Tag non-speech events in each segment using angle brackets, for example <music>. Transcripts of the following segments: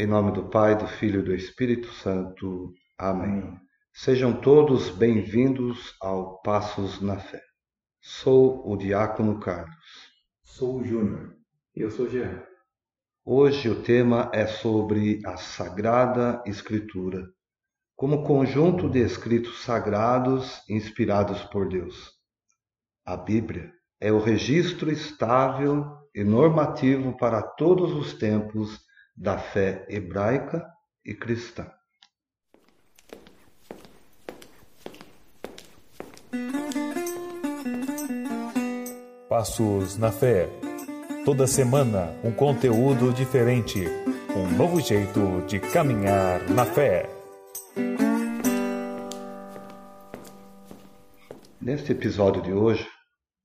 Em nome do Pai, do Filho e do Espírito Santo. Amém. Sejam todos bem-vindos ao Passos na Fé. Sou o Diácono Carlos. Sou o Júnior. Eu sou o Jean. Hoje o tema é sobre a Sagrada Escritura, como conjunto de escritos sagrados inspirados por Deus. A Bíblia é o registro estável e normativo para todos os tempos da fé hebraica e cristã. Passos na Fé. Toda semana um conteúdo diferente, um novo jeito de caminhar na fé. Neste episódio de hoje,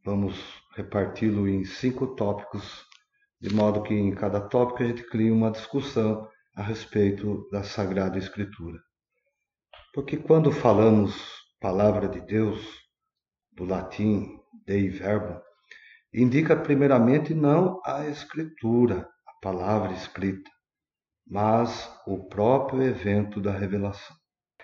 vamos reparti-lo em cinco tópicos, de modo que em cada tópico a gente crie uma discussão a respeito da Sagrada Escritura. Porque quando falamos palavra de Deus, do latim Dei Verbum, indica primeiramente não a escritura, a palavra escrita, mas o próprio evento da revelação.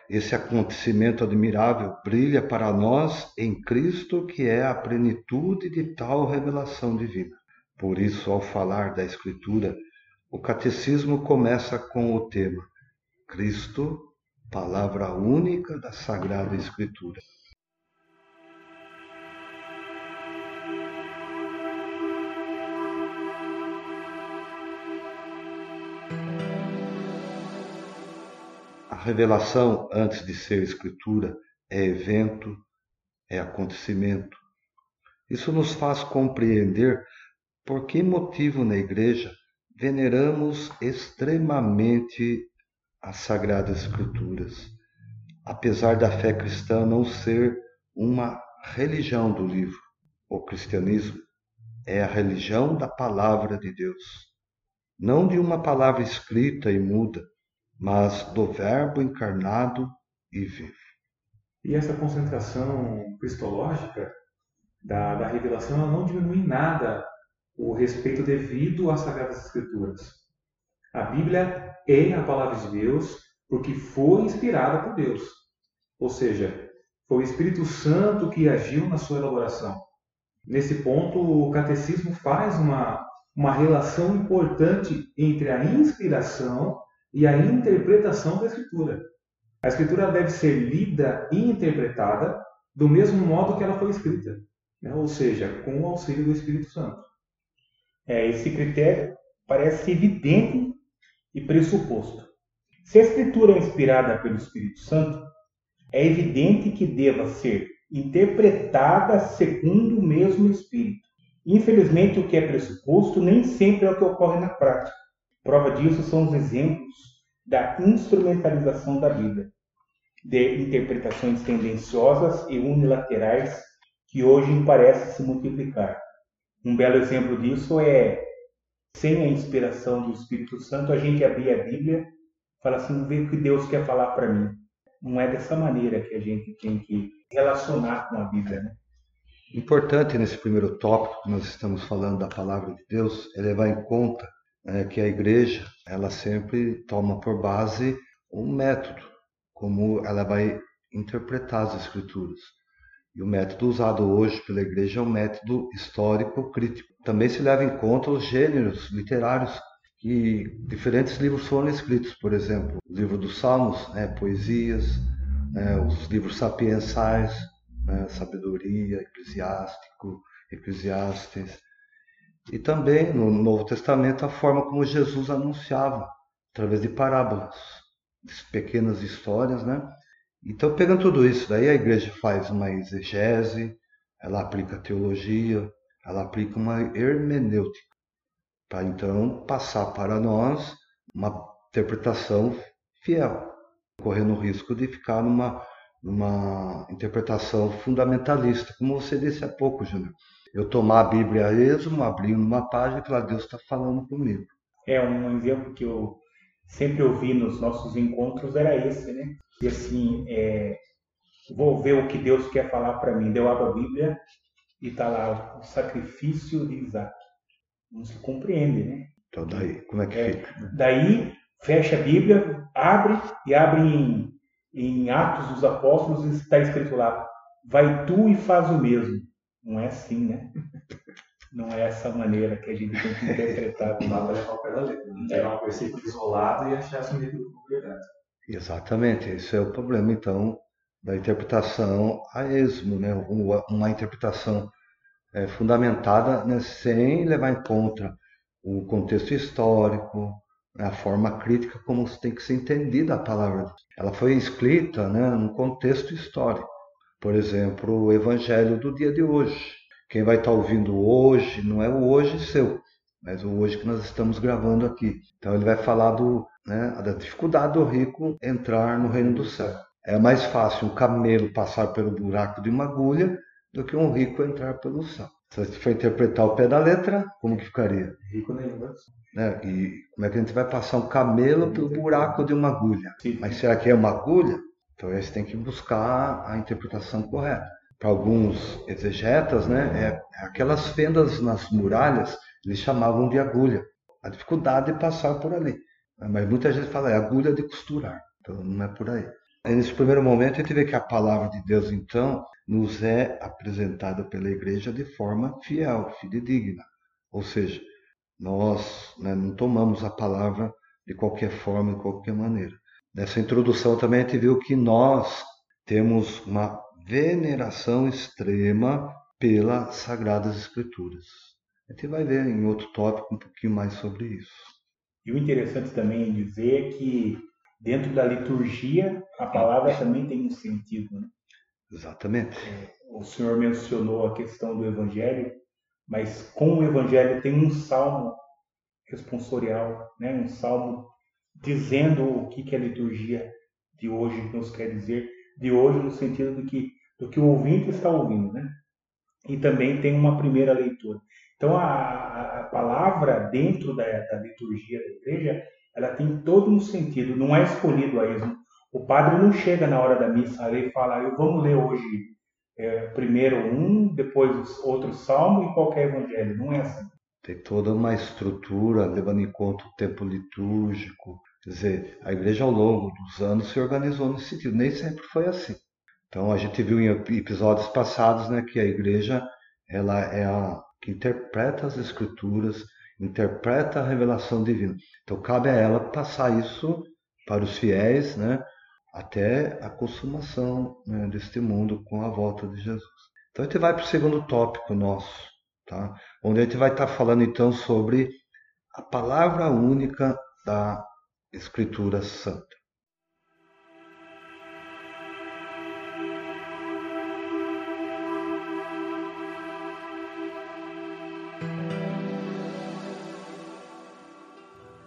Esse acontecimento admirável brilha para nós em Cristo, que é a plenitude de tal revelação divina. Por isso, ao falar da Escritura, o catecismo começa com o tema Cristo, palavra única da Sagrada Escritura. A revelação, antes de ser escritura, é evento, é acontecimento. Isso nos faz compreender por que motivo na Igreja veneramos extremamente as Sagradas Escrituras, apesar da fé cristã não ser uma religião do livro. O cristianismo é a religião da palavra de Deus, não de uma palavra escrita e muda, mas do Verbo encarnado e vivo. E essa concentração cristológica da, da revelação ela não diminui nada o respeito devido às Sagradas Escrituras. A Bíblia é a palavra de Deus porque foi inspirada por Deus. Ou seja, foi o Espírito Santo que agiu na sua elaboração. Nesse ponto, o catecismo faz uma, uma relação importante entre a inspiração e a interpretação da Escritura. A Escritura deve ser lida e interpretada do mesmo modo que ela foi escrita, né? ou seja, com o auxílio do Espírito Santo. É, esse critério parece evidente e pressuposto. Se a Escritura é inspirada pelo Espírito Santo, é evidente que deva ser interpretada segundo o mesmo Espírito. Infelizmente, o que é pressuposto nem sempre é o que ocorre na prática. Prova disso são os exemplos da instrumentalização da Bíblia, de interpretações tendenciosas e unilaterais que hoje parecem se multiplicar. Um belo exemplo disso é, sem a inspiração do Espírito Santo, a gente abrir a Bíblia falar assim, ver o que Deus quer falar para mim. Não é dessa maneira que a gente tem que relacionar com a Bíblia, né? Importante nesse primeiro tópico que nós estamos falando da palavra de Deus é levar em conta é que a igreja ela sempre toma por base um método, como ela vai interpretar as escrituras. E o método usado hoje pela igreja é um método histórico crítico. Também se leva em conta os gêneros literários que diferentes livros foram escritos, por exemplo, o livro dos Salmos, né, poesias, né, os livros sapiensais, né, sabedoria, eclesiástico, eclesiastes, e também no Novo Testamento a forma como Jesus anunciava, através de parábolas, de pequenas histórias, né? Então, pegando tudo isso, daí a igreja faz uma exegese, ela aplica teologia, ela aplica uma hermenêutica, para então passar para nós uma interpretação fiel, correndo o risco de ficar numa, numa interpretação fundamentalista, como você disse há pouco, Júnior eu tomar a Bíblia a esmo, abrir numa página e falar, Deus está falando comigo. É, um exemplo que eu sempre ouvi nos nossos encontros era esse, né? E assim, é, vou ver o que Deus quer falar para mim. Deu abro a Bíblia e está lá o sacrifício de Isaac. Não se compreende, né? Então daí, como é que é, fica? Daí fecha a Bíblia, abre e abre em, em Atos dos Apóstolos e está escrito lá: vai tu e faz o mesmo. Não é assim, né? Não é essa maneira que a gente tem que interpretar. <laughs> Não dá para levar o pé da letra. Não tirar um versículo isolado e achar tudo como verdade. Exatamente, esse é o problema, então, da interpretação a esmo, né? uma interpretação é, fundamentada né, sem levar em conta o contexto histórico, a forma crítica como tem que ser entendida a palavra. Ela foi escrita né, num contexto histórico. Por exemplo, o evangelho do dia de hoje. Quem vai estar ouvindo hoje não é o hoje seu, mas hoje que nós estamos gravando aqui. Então ele vai falar do, né, da dificuldade do rico entrar no reino do céu. É mais fácil um camelo passar pelo buraco de uma agulha do que um rico entrar pelo céu. Se você for interpretar o pé da letra, como que ficaria? Rico nenhum. Né? E como é que a gente vai passar um camelo pelo buraco de uma agulha? Sim. Mas será que é uma agulha? Então você tem que buscar a interpretação correta. Para alguns exegetas, né, é aquelas fendas nas muralhas, eles chamavam de agulha. A dificuldade de passar por ali. Mas muita gente fala, é agulha de costurar. Então não é por aí. Nesse primeiro momento, a gente vê que a palavra de Deus, então, nos é apresentada pela igreja de forma fiel, fidedigna. Ou seja, nós né, não tomamos a palavra de qualquer forma, de qualquer maneira. Nessa introdução também a gente viu que nós temos uma veneração extrema pelas Sagradas Escrituras. A gente vai ver em outro tópico um pouquinho mais sobre isso. E o interessante também é dizer que dentro da liturgia a palavra também tem um sentido. Né? Exatamente. O senhor mencionou a questão do evangelho, mas com o evangelho tem um salmo responsorial, né? um salmo dizendo o que, que a liturgia de hoje nos quer dizer, de hoje no sentido do que, do que o ouvinte está ouvindo. Né? E também tem uma primeira leitura. Então a, a palavra dentro da, da liturgia da igreja ela tem todo um sentido, não é escolhido a esmo. O padre não chega na hora da missa e fala, eu vamos ler hoje é, primeiro um, depois outro salmo e qualquer evangelho. Não é assim. Tem toda uma estrutura levando em conta o tempo litúrgico. Quer dizer, a igreja ao longo dos anos se organizou nesse sentido. Nem sempre foi assim. Então a gente viu em episódios passados né, que a igreja ela é a que interpreta as escrituras interpreta a revelação divina. Então cabe a ela passar isso para os fiéis, né, até a consumação né, deste mundo com a volta de Jesus. Então a gente vai para o segundo tópico nosso, tá? onde a gente vai estar falando então sobre a palavra única da Escritura Santa.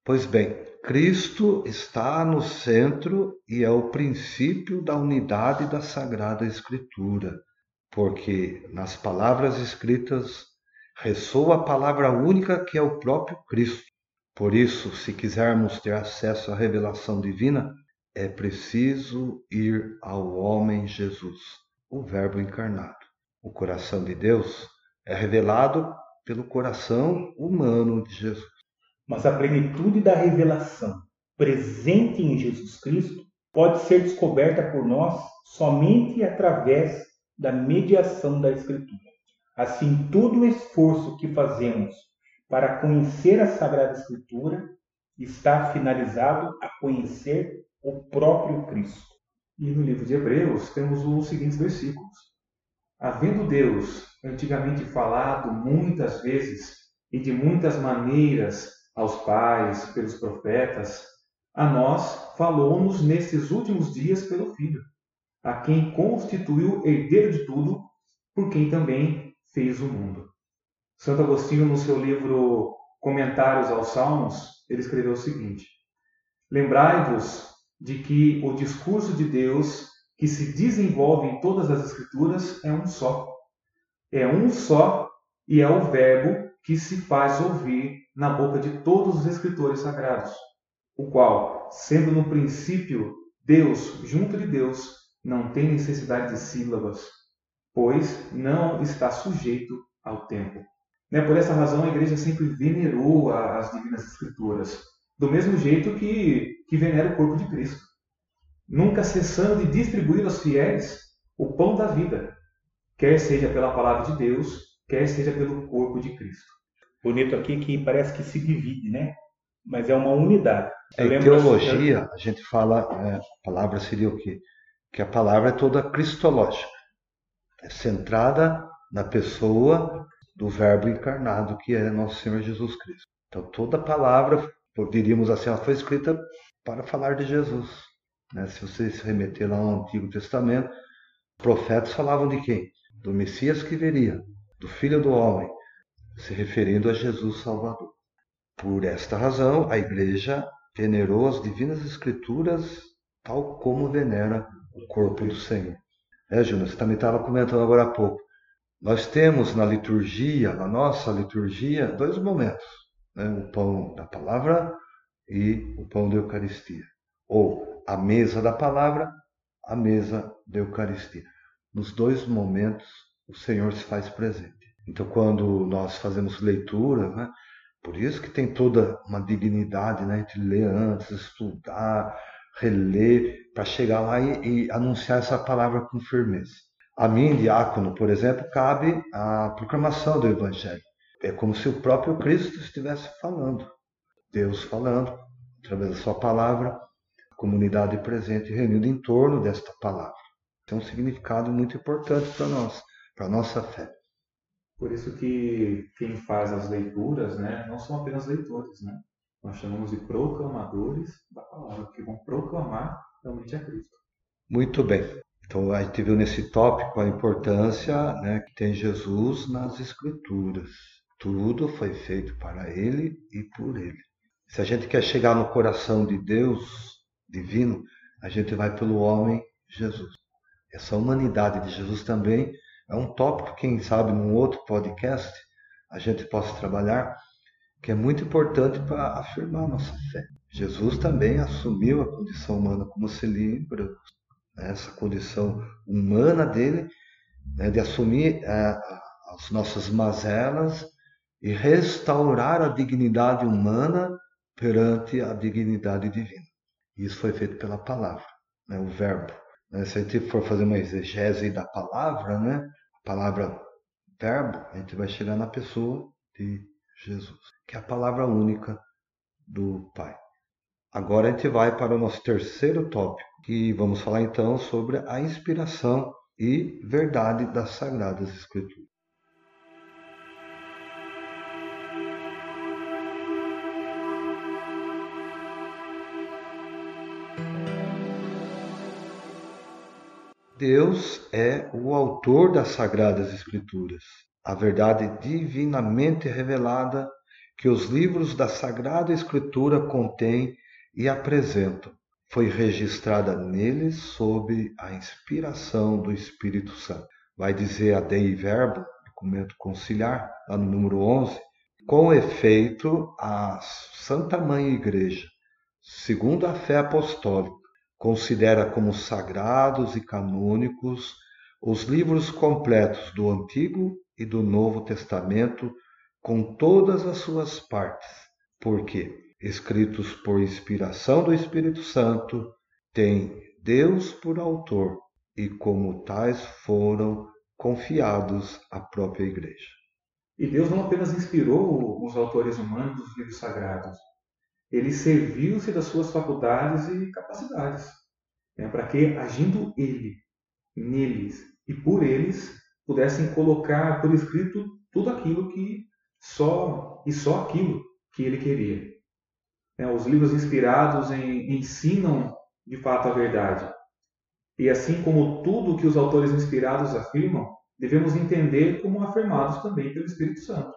Pois bem, Cristo está no centro e é o princípio da unidade da Sagrada Escritura, porque nas palavras escritas ressoa a palavra única que é o próprio Cristo. Por isso, se quisermos ter acesso à revelação divina, é preciso ir ao homem Jesus, o Verbo encarnado. O coração de Deus é revelado pelo coração humano de Jesus. Mas a plenitude da revelação presente em Jesus Cristo pode ser descoberta por nós somente através da mediação da Escritura. Assim, todo o esforço que fazemos para conhecer a Sagrada Escritura está finalizado a conhecer o próprio Cristo. E no livro de Hebreus temos os seguintes versículos: Havendo Deus antigamente falado muitas vezes e de muitas maneiras aos pais, pelos profetas, a nós falou-nos nesses últimos dias pelo Filho, a quem constituiu herdeiro de tudo, por quem também fez o mundo. Santo Agostinho, no seu livro Comentários aos Salmos, ele escreveu o seguinte: Lembrai-vos de que o discurso de Deus que se desenvolve em todas as Escrituras é um só. É um só e é o Verbo que se faz ouvir na boca de todos os escritores sagrados, o qual, sendo no princípio Deus junto de Deus, não tem necessidade de sílabas, pois não está sujeito ao tempo. Né? Por essa razão, a igreja sempre venerou as divinas escrituras, do mesmo jeito que, que venera o corpo de Cristo. Nunca cessando de distribuir aos fiéis o pão da vida, quer seja pela palavra de Deus, quer seja pelo corpo de Cristo. Bonito aqui que parece que se divide, né? Mas é uma unidade. É, em teologia, a gente fala, é, a palavra seria o quê? Que a palavra é toda cristológica. É centrada na pessoa do Verbo encarnado, que é nosso Senhor Jesus Cristo. Então, toda palavra, diríamos assim, ela foi escrita para falar de Jesus. Né? Se você se remeter lá ao Antigo Testamento, profetas falavam de quem? Do Messias que viria, do Filho do Homem, se referindo a Jesus Salvador. Por esta razão, a Igreja venerou as Divinas Escrituras tal como venera o corpo do Senhor. É, Júnior, você também estava comentando agora há pouco. Nós temos na liturgia, na nossa liturgia, dois momentos: né? o pão da palavra e o pão da Eucaristia. Ou a mesa da palavra, a mesa da Eucaristia. Nos dois momentos, o Senhor se faz presente. Então, quando nós fazemos leitura, né, por isso que tem toda uma dignidade né, entre ler antes, estudar, reler, para chegar lá e, e, anunciar essa palavra com firmeza. A mim, diácono, por exemplo, cabe a proclamação do Evangelho. É como se o próprio Cristo estivesse falando, Deus falando, através da sua palavra, a comunidade presente reunida em torno desta palavra. Tem um significado muito importante para nós, para a nossa fé. Por isso que quem faz as leituras, né, não são apenas leitores, né? Nós chamamos de proclamadores da palavra, que vão proclamar realmente a Cristo. Muito bem. Então a gente viu nesse tópico a importância né, que tem Jesus nas Escrituras. Tudo foi feito para Ele e por Ele. Se a gente quer chegar no coração de Deus divino, a gente vai pelo homem Jesus. Essa humanidade de Jesus também é um tópico, quem sabe, num outro podcast a gente possa trabalhar, que é muito importante para afirmar a nossa fé. Jesus também assumiu a condição humana, como se lembra, né, essa condição humana dele, né, de assumir é, as nossas mazelas e restaurar a dignidade humana perante a dignidade divina. Isso foi feito pela palavra, né, o Verbo. Né? Se a gente for fazer uma exegese da palavra, né? a palavra verbo, a gente vai chegar na pessoa de Jesus, que é a palavra única do Pai. Agora a gente vai para o nosso terceiro tópico, e vamos falar então sobre a inspiração e verdade das Sagradas Escrituras. Deus é o autor das Sagradas Escrituras, a verdade divinamente revelada que os livros da Sagrada Escritura contêm e apresentam. Foi registrada neles sob a inspiração do Espírito Santo. Vai dizer a Dei Verbo, documento conciliar, lá no número 11, com efeito, a Santa Mãe Igreja, segundo a fé apostólica, considera como sagrados e canônicos os livros completos do Antigo e do Novo Testamento com todas as suas partes, porque, escritos por inspiração do Espírito Santo, têm Deus por autor e, como tais, foram confiados à própria Igreja. E Deus não apenas inspirou os autores humanos dos livros sagrados, ele serviu-se das suas faculdades e capacidades, né, para que, agindo ele, neles e por eles, pudessem colocar por escrito tudo aquilo que só e só aquilo que ele queria. Né, os livros inspirados em, ensinam de fato a verdade. E assim como tudo que os autores inspirados afirmam, devemos entender como afirmados também pelo Espírito Santo.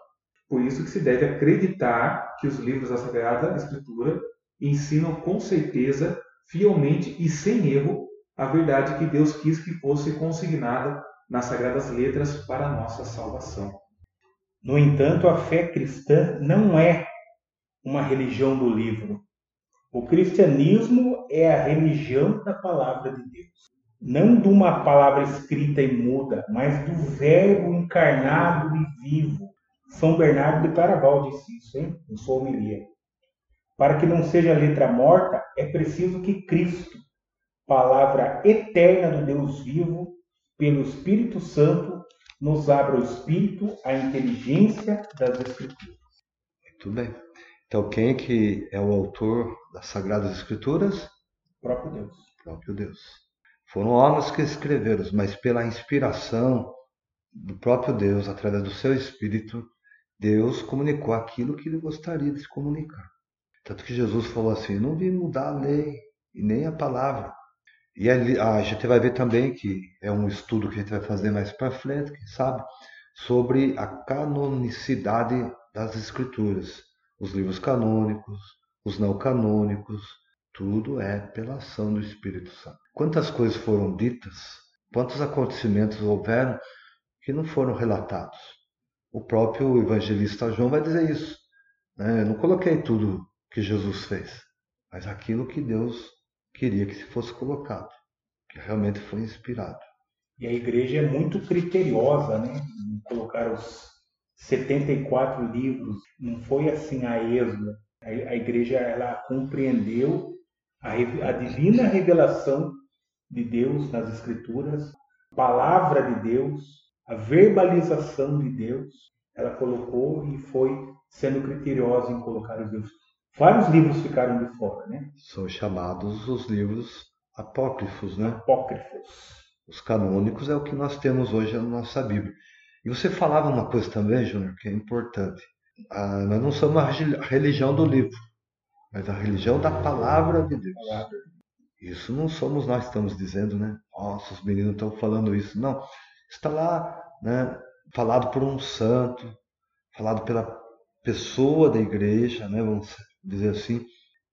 Por isso que se deve acreditar que os livros da Sagrada Escritura ensinam com certeza, fielmente e sem erro a verdade que Deus quis que fosse consignada nas Sagradas Letras para nossa salvação. No entanto, a fé cristã não é uma religião do livro. O cristianismo é a religião da palavra de Deus. Não de uma palavra escrita e muda, mas do Verbo encarnado e vivo, são Bernardo de Claraval disse isso, hein? em sua homilia. Para que não seja letra morta, é preciso que Cristo, palavra eterna do Deus vivo, pelo Espírito Santo, nos abra o espírito, a inteligência das Escrituras. Muito bem. Então, quem que é o autor das Sagradas Escrituras? O próprio Deus. O próprio Deus. Foram homens que escreveram, mas pela inspiração do próprio Deus, através do seu Espírito, Deus comunicou aquilo que ele gostaria de se comunicar. Tanto que Jesus falou assim: não vim mudar a lei e nem a palavra. E a gente vai ver também que é um estudo que a gente vai fazer mais para frente, quem sabe, sobre a canonicidade das Escrituras. Os livros canônicos, os não canônicos, tudo é pela ação do Espírito Santo. Quantas coisas foram ditas, quantos acontecimentos houveram que não foram relatados. O próprio evangelista João vai dizer isso. Né? Eu não coloquei tudo que Jesus fez, mas aquilo que Deus queria que se fosse colocado, que realmente foi inspirado. E a igreja é muito criteriosa, né? Em colocar os 74 livros, não foi assim a esmo. A igreja ela compreendeu a, a divina revelação de Deus nas Escrituras, palavra de Deus, a verbalização de Deus, ela colocou e foi sendo criteriosa em colocar os livros. Vários livros ficaram de fora, né? São chamados os livros apócrifos, né? Apócrifos. Os canônicos é o que nós temos hoje na nossa Bíblia. E você falava uma coisa também, Júnior, que é importante. Ah, nós não somos a religião do livro, mas a religião da palavra de Deus. Isso não somos nós que estamos dizendo, né? Nossa, os meninos estão falando isso. Não está lá né, falado por um santo, falado pela pessoa da igreja, né, vamos dizer assim,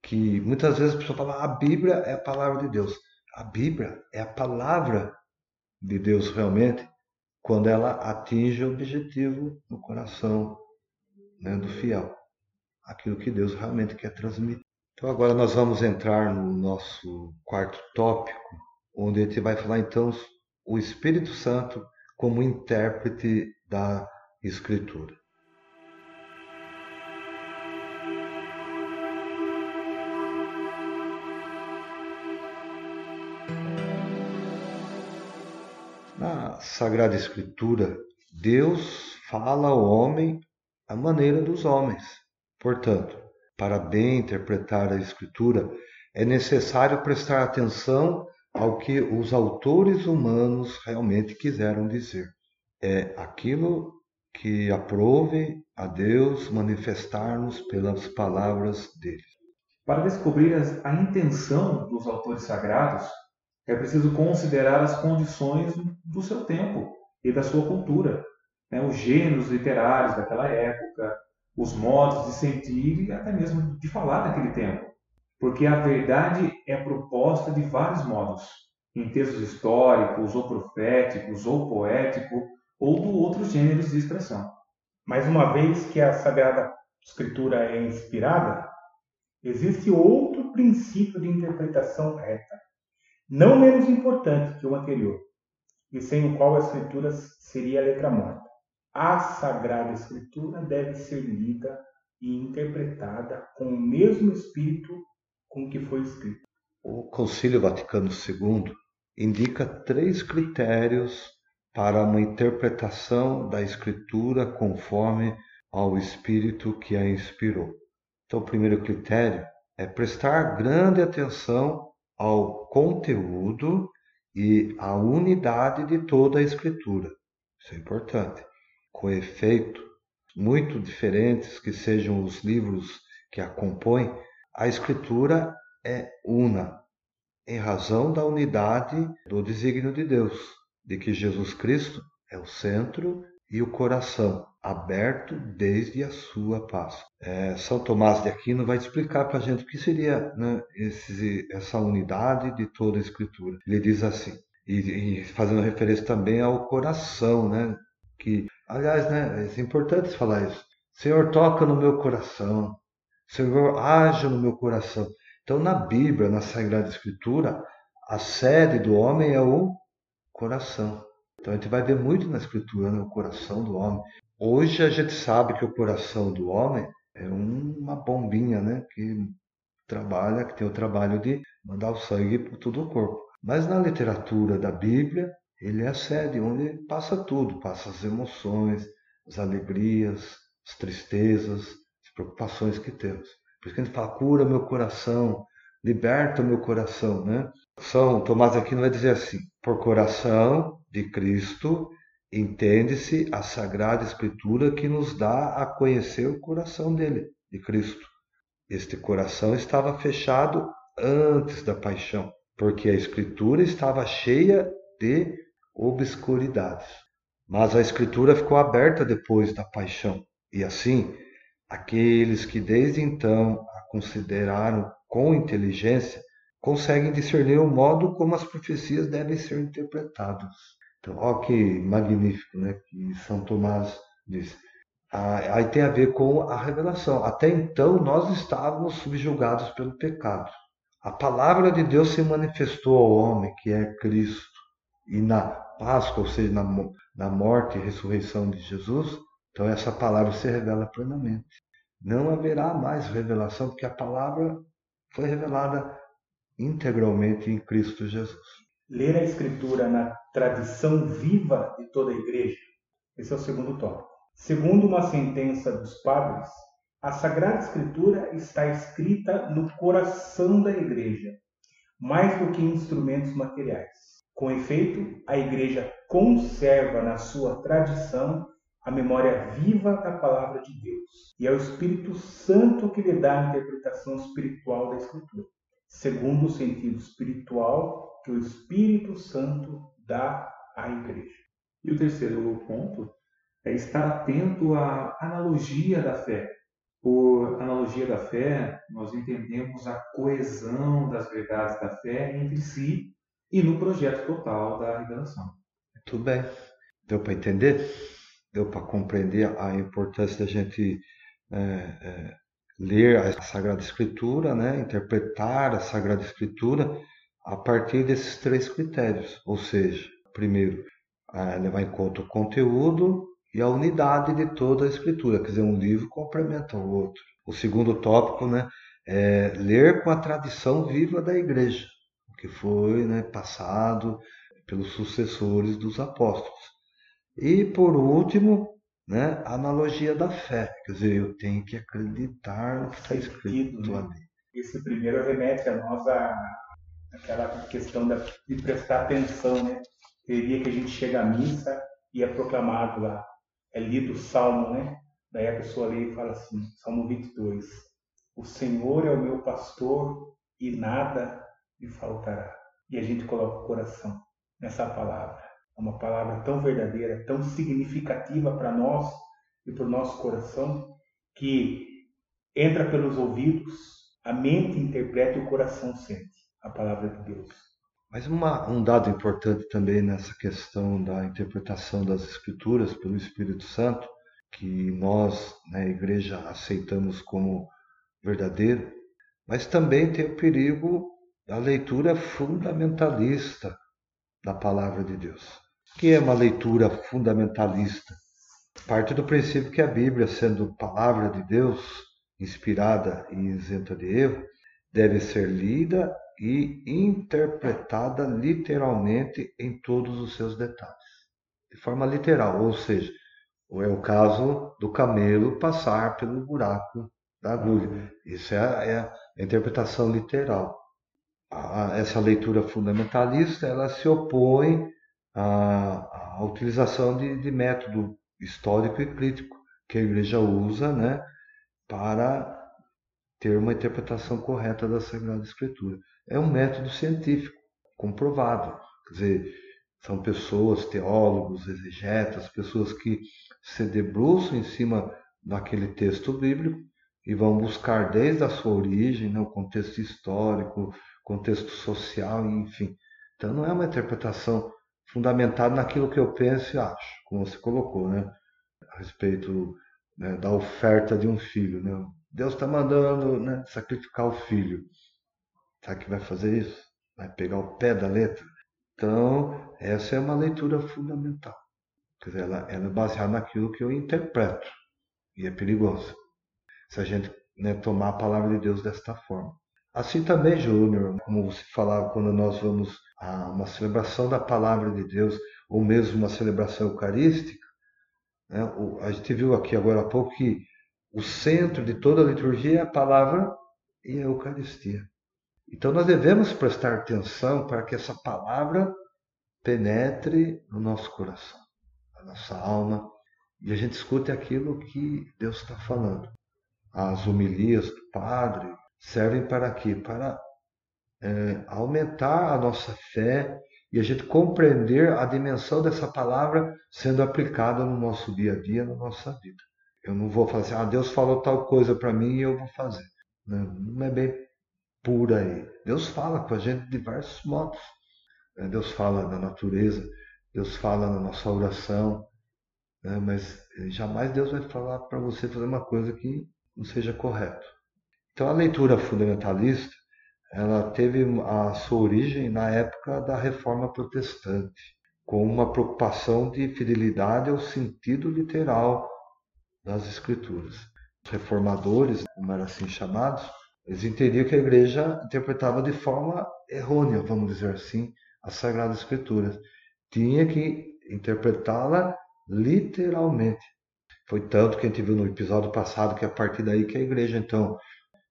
que muitas vezes a pessoa fala, a Bíblia é a palavra de Deus. A Bíblia é a palavra de Deus realmente, quando ela atinge o objetivo no coração né, do fiel, aquilo que Deus realmente quer transmitir. Então agora nós vamos entrar no nosso quarto tópico, onde a gente vai falar então o Espírito Santo como intérprete da Escritura. Na Sagrada Escritura, Deus fala ao homem a maneira dos homens. Portanto, para bem interpretar a Escritura, é necessário prestar atenção ao que os autores humanos realmente quiseram dizer. É aquilo que aprove a Deus manifestar-nos pelas palavras dele. Para descobrir a intenção dos autores sagrados, é preciso considerar as condições do seu tempo e da sua cultura, né? os gêneros literários daquela época, os modos de sentir e até mesmo de falar naquele tempo porque a verdade é proposta de vários modos, em textos históricos, ou proféticos, ou poético, ou do outros gêneros de expressão. Mais uma vez que a Sagrada Escritura é inspirada, existe outro princípio de interpretação reta, não menos importante que o anterior, e sem o qual a Escritura seria a letra morta. A Sagrada Escritura deve ser lida e interpretada com o mesmo espírito com que foi escrito. O Concílio Vaticano II indica três critérios para uma interpretação da Escritura conforme ao Espírito que a inspirou. Então, o primeiro critério é prestar grande atenção ao conteúdo e à unidade de toda a Escritura. Isso é importante. Com efeito, muito diferentes que sejam os livros que a compõem, a Escritura é una, em razão da unidade do desígnio de Deus, de que Jesus Cristo é o centro e o coração, aberto desde a sua Páscoa. É, São Tomás de Aquino vai explicar para a gente o que seria né, esse, essa unidade de toda a Escritura. Ele diz assim, e, e, fazendo referência também ao coração, né? Que, aliás, né, é importante falar isso. Senhor, toca no meu coração, Senhor, haja no meu coração. Então, na Bíblia, na Sagrada Escritura, a sede do homem é o coração. Então, a gente vai ver muito na Escritura né, o coração do homem. Hoje a gente sabe que o coração do homem é uma bombinha, né? Que trabalha, que tem o trabalho de mandar o sangue por todo o corpo. Mas na literatura da Bíblia, ele é a sede onde passa tudo, passa as emoções, as alegrias, as tristezas, as preocupações que temos. Por isso que a gente fala, cura meu coração, liberta meu coração, né? São Tomás Aquino vai dizer assim: por coração de Cristo entende-se a Sagrada Escritura que nos dá a conhecer o coração dele, de Cristo. Este coração estava fechado antes da paixão, porque a Escritura estava cheia de obscuridades. Mas a Escritura ficou aberta depois da paixão, e assim, aqueles que desde então a consideraram com inteligência conseguem discernir o modo como as profecias devem ser interpretadas. Então, olha que magnífico né, que São Tomás diz. Ah, aí tem a ver com a revelação. Até então nós estávamos subjugados pelo pecado. A palavra de Deus se manifestou ao homem, que é Cristo. E na Páscoa, ou seja, na, na morte e ressurreição de Jesus, então essa palavra se revela plenamente. Não haverá mais revelação, porque a palavra foi revelada integralmente em Cristo Jesus. Ler a Escritura na tradição viva de toda a igreja. Esse é o segundo tópico. Segundo uma sentença dos padres, a Sagrada Escritura está escrita no coração da igreja, mais do que em instrumentos materiais. Com efeito, a igreja conserva na sua tradição a memória viva da palavra de Deus, e é o Espírito Santo que lhe dá a interpretação espiritual da Escritura, segundo o sentido espiritual que o Espírito Santo dá à igreja. E o terceiro ponto é estar atento à analogia da fé. Por analogia da fé, nós entendemos a coesão das verdades da fé entre si e no projeto total da revelação. Muito bem. Deu para entender? Deu para compreender a importância da gente é, é, ler a Sagrada Escritura, né? interpretar a Sagrada Escritura a partir desses três critérios. Ou seja, primeiro, é, levar em conta o conteúdo e a unidade de toda a Escritura, quer dizer, um livro complementa o outro. O segundo tópico né, é ler com a tradição viva da igreja, o que foi né, passado pelos sucessores dos apóstolos. E, por último, né, a analogia da fé, quer dizer, eu tenho que acreditar no que está escrito né? ali. Esse primeiro remete a nós a aquela questão da, de prestar atenção, né? Teria que a gente chega à missa e é proclamado lá, é lido o Salmo, né? Daí a pessoa lê e fala assim, Salmo 22, o Senhor é o meu pastor e nada me faltará. E a gente coloca o coração nessa palavra. É uma palavra tão verdadeira, tão significativa para nós e para o nosso coração, que entra pelos ouvidos, a mente interpreta e o coração sente a palavra de Deus. Mas uma, um dado importante também nessa questão da interpretação das Escrituras pelo Espírito Santo, que nós, na né, igreja, aceitamos como verdadeiro, mas também tem o perigo da leitura fundamentalista da palavra de Deus. Que é uma leitura fundamentalista? Parte do princípio que a Bíblia, sendo palavra de Deus, inspirada e isenta de erro, deve ser lida e interpretada literalmente em todos os seus detalhes, de forma literal, ou seja, é o caso do camelo passar pelo buraco da agulha. Isso é a, é a interpretação literal. A, essa leitura fundamentalista ela se opõe à, à utilização de, de método histórico e crítico que a igreja usa né, para ter uma interpretação correta da Sagrada Escritura. É um método científico, comprovado. Quer dizer, são pessoas, teólogos, exegetas, pessoas que se debruçam em cima daquele texto bíblico e vão buscar desde a sua origem, né, o contexto histórico, contexto social, enfim. Então não é uma interpretação fundamentada naquilo que eu penso e acho, como você colocou, né, a respeito né, da oferta de um filho. Né? Deus está mandando né, sacrificar o filho. Sabe que vai fazer isso? Vai pegar o pé da letra? Então, essa é uma leitura fundamental. Quer dizer, ela, ela é baseada naquilo que eu interpreto. E é perigoso. Se a gente né, tomar a palavra de Deus desta forma. Assim também, Júnior, como você falava, quando nós vamos a uma celebração da palavra de Deus, ou mesmo uma celebração eucarística, né? a gente viu aqui agora há pouco que o centro de toda a liturgia é a palavra e a Eucaristia. Então nós devemos prestar atenção para que essa palavra penetre no nosso coração, na nossa alma, e a gente escute aquilo que Deus está falando. As homilias do Padre servem para quê? Para é, aumentar a nossa fé e a gente compreender a dimensão dessa palavra sendo aplicada no nosso dia a dia, na nossa vida. Eu não vou falar assim, ah, Deus falou tal coisa para mim e eu vou fazer. Não, não é bem por aí. Deus fala com a gente de diversos modos. É, Deus fala na natureza, Deus fala na nossa oração, né? mas jamais Deus vai falar para você fazer uma coisa que não seja correto. Então a leitura fundamentalista ela teve a sua origem na época da Reforma Protestante, com uma preocupação de fidelidade ao sentido literal das Escrituras. Os reformadores, como eram assim chamados, eles entendiam que a igreja interpretava de forma errônea, vamos dizer assim, as Sagradas Escrituras. Tinha que interpretá-la literalmente. Foi tanto que a gente viu no episódio passado que é a partir daí que a igreja então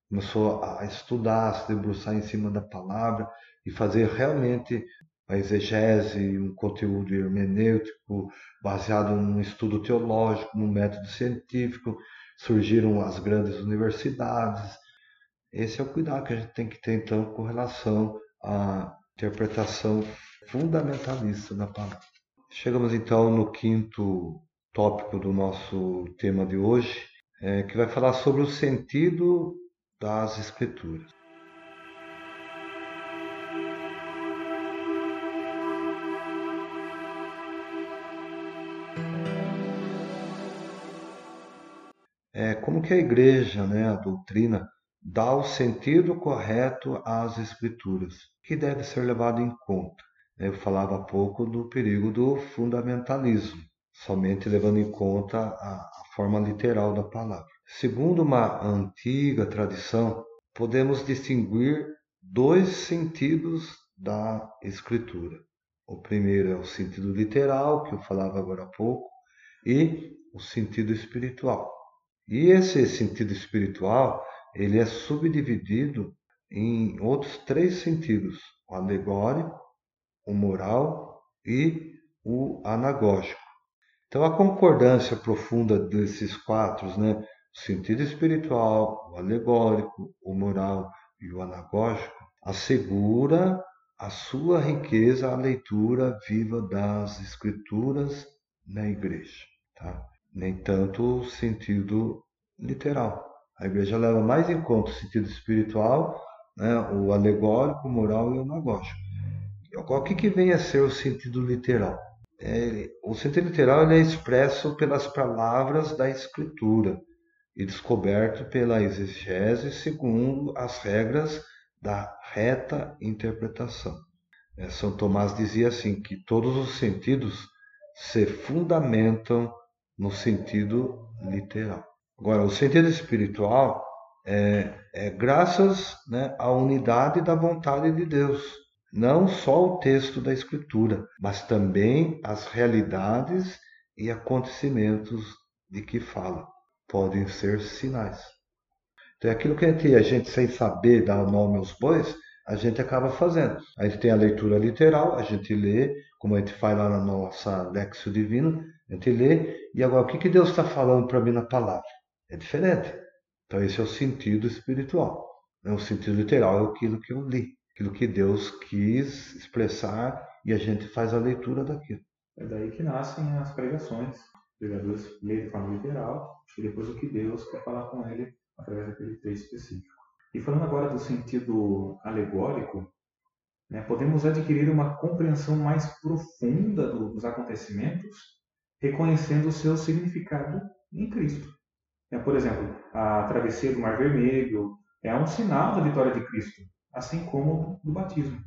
começou a estudar, a se debruçar em cima da palavra e fazer realmente a exegese, um conteúdo hermenêutico baseado num estudo teológico, num método científico. Surgiram as grandes universidades. Esse é o cuidado que a gente tem que ter então com relação à interpretação fundamentalista da palavra. Chegamos então no quinto tópico do nosso tema de hoje, é, que vai falar sobre o sentido das Escrituras. É como que a igreja, né, a doutrina, dá o sentido correto às Escrituras, que deve ser levado em conta. Eu falava há pouco do perigo do fundamentalismo, somente levando em conta a, a forma literal da palavra. Segundo uma antiga tradição, podemos distinguir dois sentidos da Escritura. O primeiro é o sentido literal, que eu falava agora há pouco, e o sentido espiritual. E esse sentido espiritual, ele é subdividido em outros três sentidos: o alegórico, o moral e o anagógico. Então, a concordância profunda desses quatro, né, o sentido espiritual, o alegórico, o moral e o anagógico, assegura a sua riqueza à leitura viva das Escrituras na igreja. Tá? Nem tanto o sentido literal. A igreja leva mais em conta o sentido espiritual, né, o alegórico, o moral e o anagógico. O que, que vem a ser o sentido literal? É, o sentido literal é expresso pelas palavras da Escritura e descoberto pela exegese segundo as regras da reta interpretação. É, São Tomás dizia assim que todos os sentidos se fundamentam no sentido literal. Agora, o sentido espiritual é, é graças né, à unidade da vontade de Deus. Não só o texto da Escritura, mas também as realidades e acontecimentos de que fala podem ser sinais. Então é aquilo que a gente, a gente, sem saber dar nome aos bois, a gente acaba fazendo. A gente tem a leitura literal, a gente lê, como a gente faz lá na nossa Lexio Divino, a gente lê, e agora o que, que Deus está falando para mim na palavra? É diferente. Então esse é o sentido espiritual. O sentido literal é aquilo que eu li, aquilo que Deus quis expressar e a gente faz a leitura daquilo. É daí que nascem as pregações. Pregadores lêem de forma literal e depois o que Deus quer falar com ele através daquele texto específico. E falando agora do sentido alegórico, né, podemos adquirir uma compreensão mais profunda dos acontecimentos, reconhecendo o seu significado em Cristo. É, por exemplo, a travessia do Mar Vermelho é um sinal da vitória de Cristo, assim como do batismo.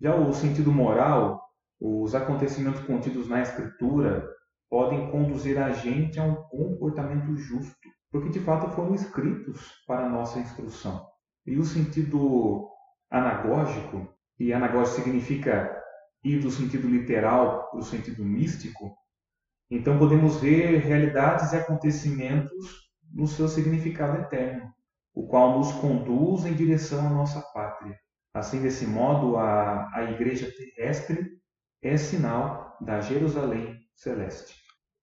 Já o sentido moral, os acontecimentos contidos na Escritura podem conduzir a gente a um comportamento justo, porque de fato foram escritos para nossa instrução. E o sentido anagógico, e anagógico significa ir do sentido literal para o sentido místico, então podemos ver realidades e acontecimentos no seu significado eterno, o qual nos conduz em direção à nossa pátria. Assim, desse modo, a, a igreja terrestre é sinal da Jerusalém celeste.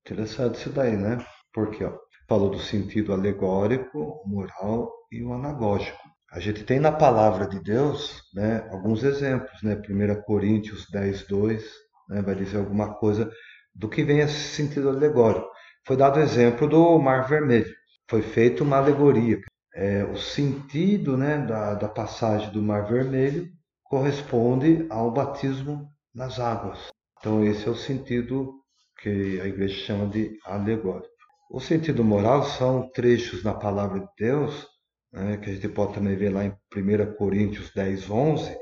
Interessante isso daí, né? Porque ó, falou do sentido alegórico, moral e o anagógico. A gente tem na palavra de Deus né, alguns exemplos, né? 1 Coríntios 10, 2 né, vai dizer alguma coisa do que vem esse sentido alegórico. Foi dado o exemplo do Mar Vermelho. Foi feita uma alegoria. É, o sentido né, da, da passagem do Mar Vermelho corresponde ao batismo nas águas. Então, esse é o sentido que a igreja chama de alegórico. O sentido moral são trechos na palavra de Deus, né, que a gente pode também ver lá em 1 Coríntios 10, 11,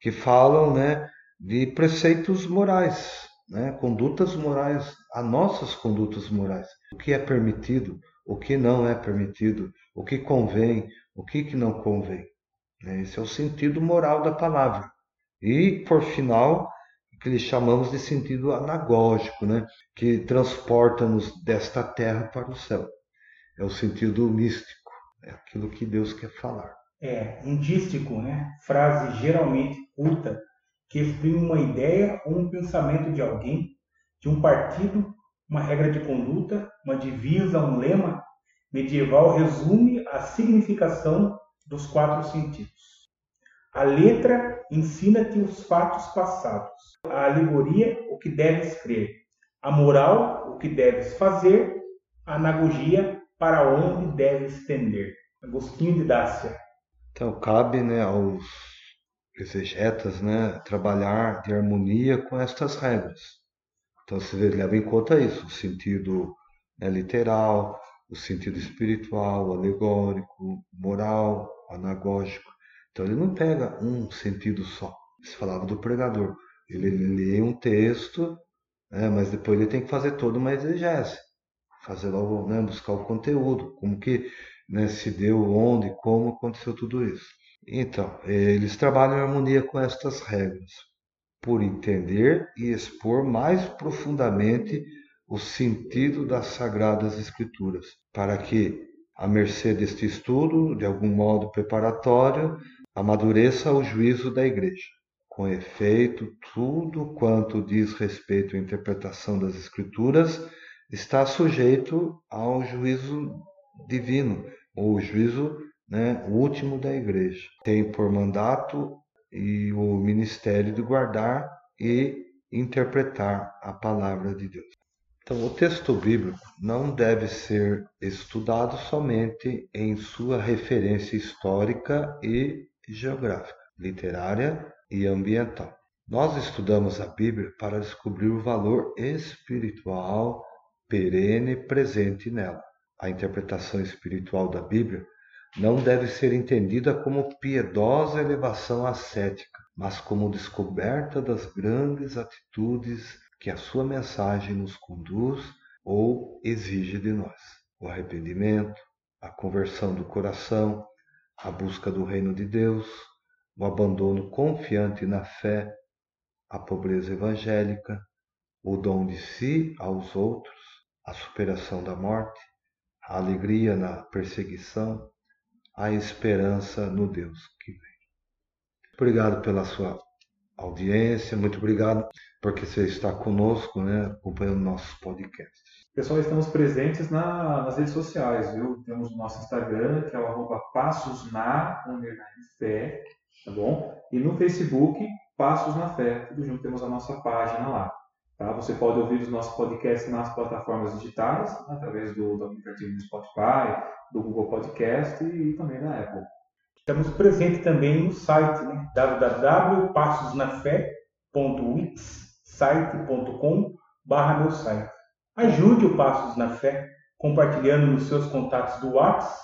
que falam né, de preceitos morais, né, condutas morais, as nossas condutas morais. O que é permitido, o que não é permitido, o que convém, o que, que não convém. Né? Esse é o sentido moral da palavra. E, por final, que lhe chamamos de sentido anagógico, né? que transporta-nos desta terra para o céu. É o sentido místico, é aquilo que Deus quer falar. É, indístico, né? Frase geralmente curta que exprime uma ideia ou um pensamento de alguém, de um partido, uma regra de conduta, uma divisa, um lema medieval resume a significação dos quatro sentidos. A letra ensina-te os fatos passados. A alegoria, o que deves crer. A moral, o que deves fazer. A anagogia, para onde deves tender. Agostinho de Dácia. Então, cabe né, aos exegetas né, trabalhar de harmonia com estas regras. Então, você leva em conta isso, o sentido né, literal, o sentido espiritual, alegórico, moral, anagógico. Então ele não pega um sentido só. Você falava do pregador. Ele, lê um texto, né, mas depois ele tem que fazer toda uma exegese. Fazer logo, né, buscar o conteúdo, como que né, se deu, onde, como aconteceu tudo isso. Então, eles trabalham em harmonia com estas regras, por entender e expor mais profundamente o sentido das Sagradas Escrituras, para que, à mercê deste estudo, de algum modo preparatório, amadureça o juízo da Igreja. Com efeito, tudo quanto diz respeito à interpretação das Escrituras está sujeito ao juízo divino, ou juízo né, último da Igreja. Tem por mandato e o ministério de guardar e interpretar a palavra de Deus. Então, o texto bíblico não deve ser estudado somente em sua referência histórica e geográfica, literária e ambiental. Nós estudamos a Bíblia para descobrir o valor espiritual perene presente nela. A interpretação espiritual da Bíblia não deve ser entendida como piedosa elevação ascética, mas como descoberta das grandes atitudes que a sua mensagem nos conduz ou exige de nós. O arrependimento, a conversão do coração, a busca do reino de Deus, o abandono confiante na fé, a pobreza evangélica, o dom de si aos outros, a superação da morte, a alegria na perseguição, a esperança no Deus que vem. Obrigado pela sua audiência, muito obrigado porque você está conosco, né, acompanhando nossos podcasts. Pessoal, estamos presentes na, nas redes sociais, viu? Temos o nosso Instagram, que é o arroba passosna, fé, tá bom? E no Facebook, Passos na Fé, tudo junto, temos a nossa página lá. Tá? Você pode ouvir os nossos podcasts nas plataformas digitais, através do, do aplicativo do Spotify, do Google Podcast e, também da Apple. Estamos presentes também no site, né? www.passosnafé.wixsite.com barra meu site. Ajude o Passos na Fé compartilhando nos seus contatos do WhatsApp,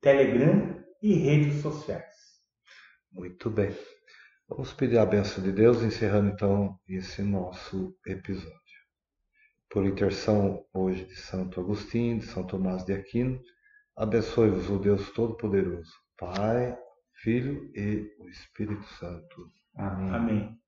Telegram e redes sociais. Muito bem. Vamos pedir a benção de Deus, encerrando então esse nosso episódio. Por intercessão hoje de Santo Agostinho, de São Tomás de Aquino, abençoe-vos o Deus Todo-Poderoso, Pai, Filho e o Espírito Santo. Amém. Amém.